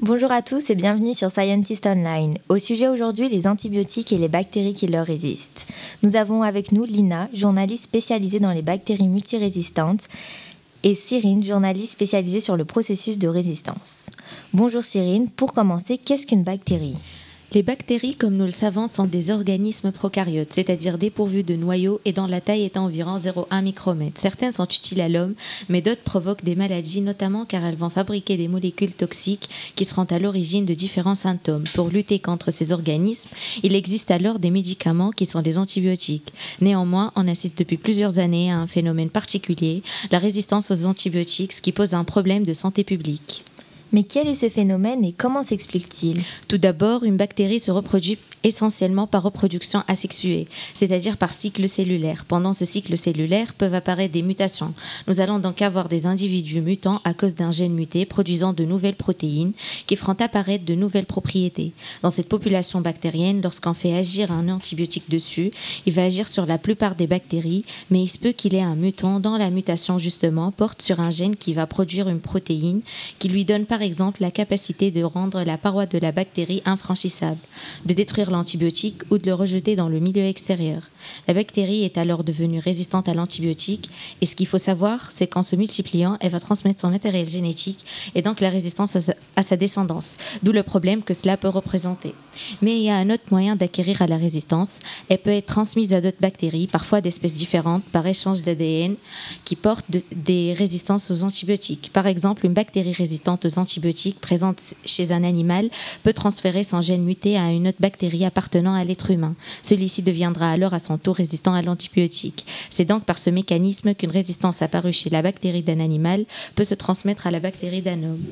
Bonjour à tous et bienvenue sur Scientist Online. Au sujet aujourd'hui, les antibiotiques et les bactéries qui leur résistent. Nous avons avec nous Lina, journaliste spécialisée dans les bactéries multirésistantes, et Cyrine, journaliste spécialisée sur le processus de résistance. Bonjour Cyrine, pour commencer, qu'est-ce qu'une bactérie? Les bactéries, comme nous le savons, sont des organismes prokaryotes, c'est-à-dire dépourvus de noyaux et dont la taille est environ 0,1 micromètre. Certaines sont utiles à l'homme, mais d'autres provoquent des maladies, notamment car elles vont fabriquer des molécules toxiques qui seront à l'origine de différents symptômes. Pour lutter contre ces organismes, il existe alors des médicaments qui sont des antibiotiques. Néanmoins, on assiste depuis plusieurs années à un phénomène particulier, la résistance aux antibiotiques, ce qui pose un problème de santé publique. Mais quel est ce phénomène et comment s'explique-t-il? Tout d'abord, une bactérie se reproduit essentiellement par reproduction asexuée, c'est-à-dire par cycle cellulaire. Pendant ce cycle cellulaire peuvent apparaître des mutations. Nous allons donc avoir des individus mutants à cause d'un gène muté produisant de nouvelles protéines qui feront apparaître de nouvelles propriétés. Dans cette population bactérienne, lorsqu'on fait agir un antibiotique dessus, il va agir sur la plupart des bactéries, mais il se peut qu'il ait un mutant dont la mutation justement porte sur un gène qui va produire une protéine qui lui donne par exemple la capacité de rendre la paroi de la bactérie infranchissable, de détruire l'antibiotique ou de le rejeter dans le milieu extérieur. La bactérie est alors devenue résistante à l'antibiotique et ce qu'il faut savoir, c'est qu'en se multipliant, elle va transmettre son matériel génétique et donc la résistance à sa, descendance, d'où le problème que cela peut représenter. Mais il y a un autre moyen d'acquérir à la résistance. Elle peut être transmise à d'autres bactéries, parfois d'espèces différentes, par échange d'ADN, qui portent des résistances aux antibiotiques. Par exemple, une bactérie résistante aux antibiotiques présente chez un animal peut transférer son gène muté à une autre bactérie appartenant à l'être humain. Celui-ci deviendra alors à son tour résistant à l'antibiotique. C'est donc par ce mécanisme qu'une résistance apparue chez la bactérie d'un animal peut se transmettre à la bactérie d'un homme.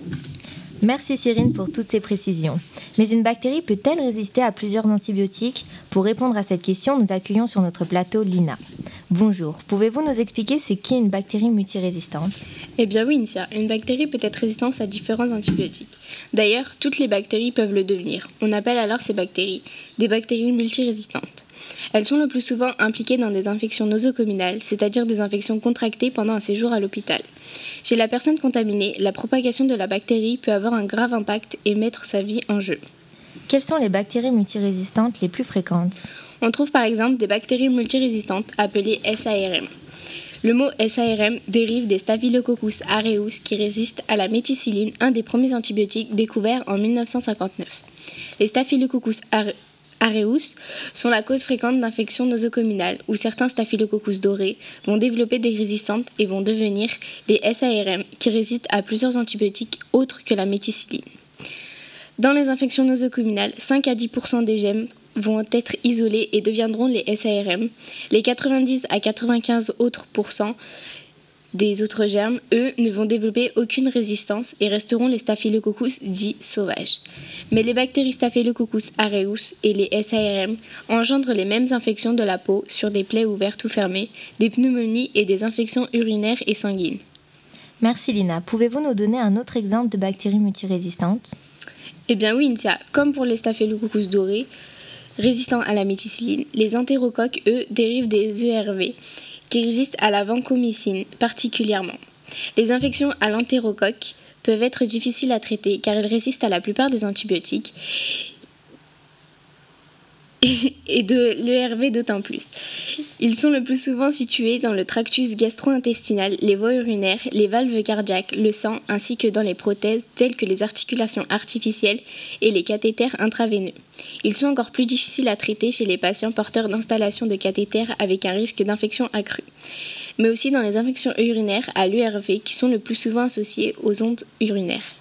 Merci Cyrine pour toutes ces précisions. Mais une bactérie peut-elle résister à plusieurs antibiotiques? Pour répondre à cette question, nous accueillons sur notre plateau Lina. Bonjour, pouvez-vous nous expliquer ce qu'est une bactérie multirésistante? Eh bien oui, Nicia, une bactérie peut être résistante à différents antibiotiques. D'ailleurs, toutes les bactéries peuvent le devenir. On appelle alors ces bactéries des bactéries multirésistantes. Elles sont le plus souvent impliquées dans des infections nosocominales, c'est-à-dire des infections contractées pendant un séjour à l'hôpital. Chez la personne contaminée, la propagation de la bactérie peut avoir un grave impact et mettre sa vie en jeu. Quelles sont les bactéries multirésistantes les plus fréquentes? On trouve par exemple des bactéries multirésistantes appelées SARM. Le mot SARM dérive des Staphylococcus aureus qui résistent à la méticilline, un des premiers antibiotiques découverts en 1959. Les Staphylococcus Areus sont la cause fréquente d'infections nosocominales où certains staphylococcus dorés vont développer des résistantes et vont devenir des SARM qui résistent à plusieurs antibiotiques autres que la méticilline. Dans les infections nosocominales, 5 à 10% des gemmes vont être isolés et deviendront les SARM. Les 90 à 95 autres des autres germes, eux, ne vont développer aucune résistance et resteront les Staphylococcus dits sauvages. Mais les bactéries Staphylococcus aureus et les SARM engendrent les mêmes infections de la peau sur des plaies ouvertes ou fermées, des pneumonies et des infections urinaires et sanguines. Merci Lina. Pouvez-vous nous donner un autre exemple de bactéries multirésistantes? Eh bien oui, Intia. Comme pour les Staphylococcus dorés, résistants à la méticilline, les entérocoques, eux, dérivent des ERV qui résistent à la vancomycine particulièrement. Les infections à l'entérocoque peuvent être difficiles à traiter car elles résistent à la plupart des antibiotiques et de l'ERV d'autant plus. Ils sont le plus souvent situés dans le tractus gastro-intestinal, les voies urinaires, les valves cardiaques, le sang ainsi que dans les prothèses telles que les articulations artificielles et les cathéters intraveineux. Ils sont encore plus difficiles à traiter chez les patients porteurs d'installations de cathéters avec un risque d'infection accru, mais aussi dans les infections urinaires à l'URV qui sont le plus souvent associées aux ondes urinaires.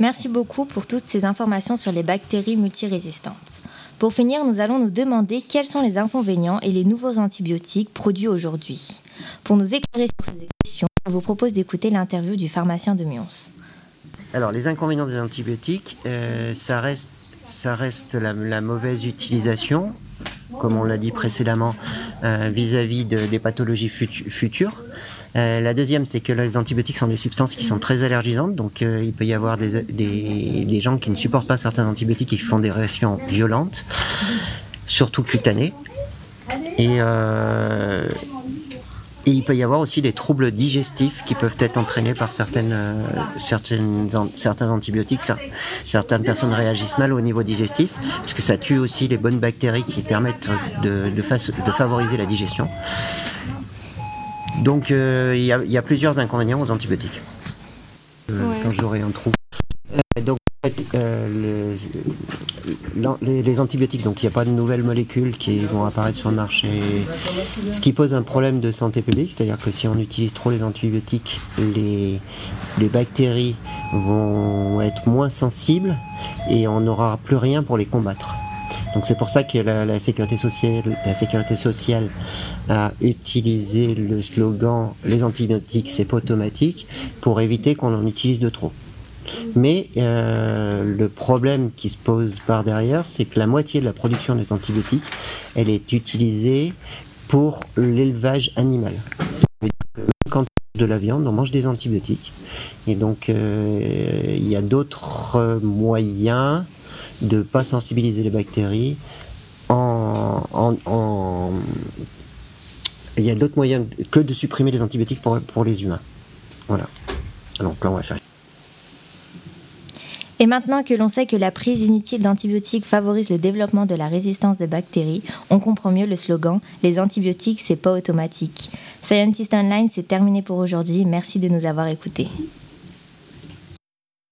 Merci beaucoup pour toutes ces informations sur les bactéries multirésistantes. Pour finir, nous allons nous demander quels sont les inconvénients et les nouveaux antibiotiques produits aujourd'hui. Pour nous éclairer sur ces questions, je vous propose d'écouter l'interview du pharmacien de Mions. Alors, les inconvénients des antibiotiques, euh, ça reste, ça reste la, mauvaise utilisation, comme on l'a dit précédemment, euh, vis-à-vis des pathologies futures. Euh, la deuxième, c'est que les antibiotiques sont des substances qui sont très allergisantes, donc euh, il peut y avoir des, des, gens qui ne supportent pas certains antibiotiques et qui font des réactions violentes, surtout cutanées. Et, et il peut y avoir aussi des troubles digestifs qui peuvent être entraînés par certaines, euh, certaines, an- certains antibiotiques. Cer- Certaines personnes réagissent mal au niveau digestif, parce que ça tue aussi les bonnes bactéries qui permettent de, de de favoriser la digestion. Donc euh, il y, y a plusieurs inconvénients aux antibiotiques. Euh, Ouais. Quand j'aurai un trou. Euh, donc en fait, euh, les, antibiotiques, donc il n'y a pas de nouvelles molécules qui vont apparaître sur le marché. Ce qui pose un problème de santé publique, c'est-à-dire que si on utilise trop les antibiotiques, les, bactéries vont être moins sensibles et on n'aura plus rien pour les combattre. Donc c'est pour ça que la sécurité sociale, la sécurité sociale a utilisé le slogan "les antibiotiques c'est pas automatique" pour éviter qu'on en utilise de trop. Mais euh, le problème qui se pose par derrière, c'est que la moitié de la production des antibiotiques, elle est utilisée pour l'élevage animal. Quand on mange de la viande, on mange des antibiotiques. Et donc, euh, il y a d'autres moyens de ne pas sensibiliser les bactéries il y a d'autres moyens que de supprimer les antibiotiques pour, pour les humains. Voilà. Donc là, on va faire. Et maintenant que l'on sait que la prise inutile d'antibiotiques favorise le développement de la résistance des bactéries, on comprend mieux le slogan Les antibiotiques, c'est pas automatique. Scientist Online, c'est terminé pour aujourd'hui. Merci de nous avoir écoutés.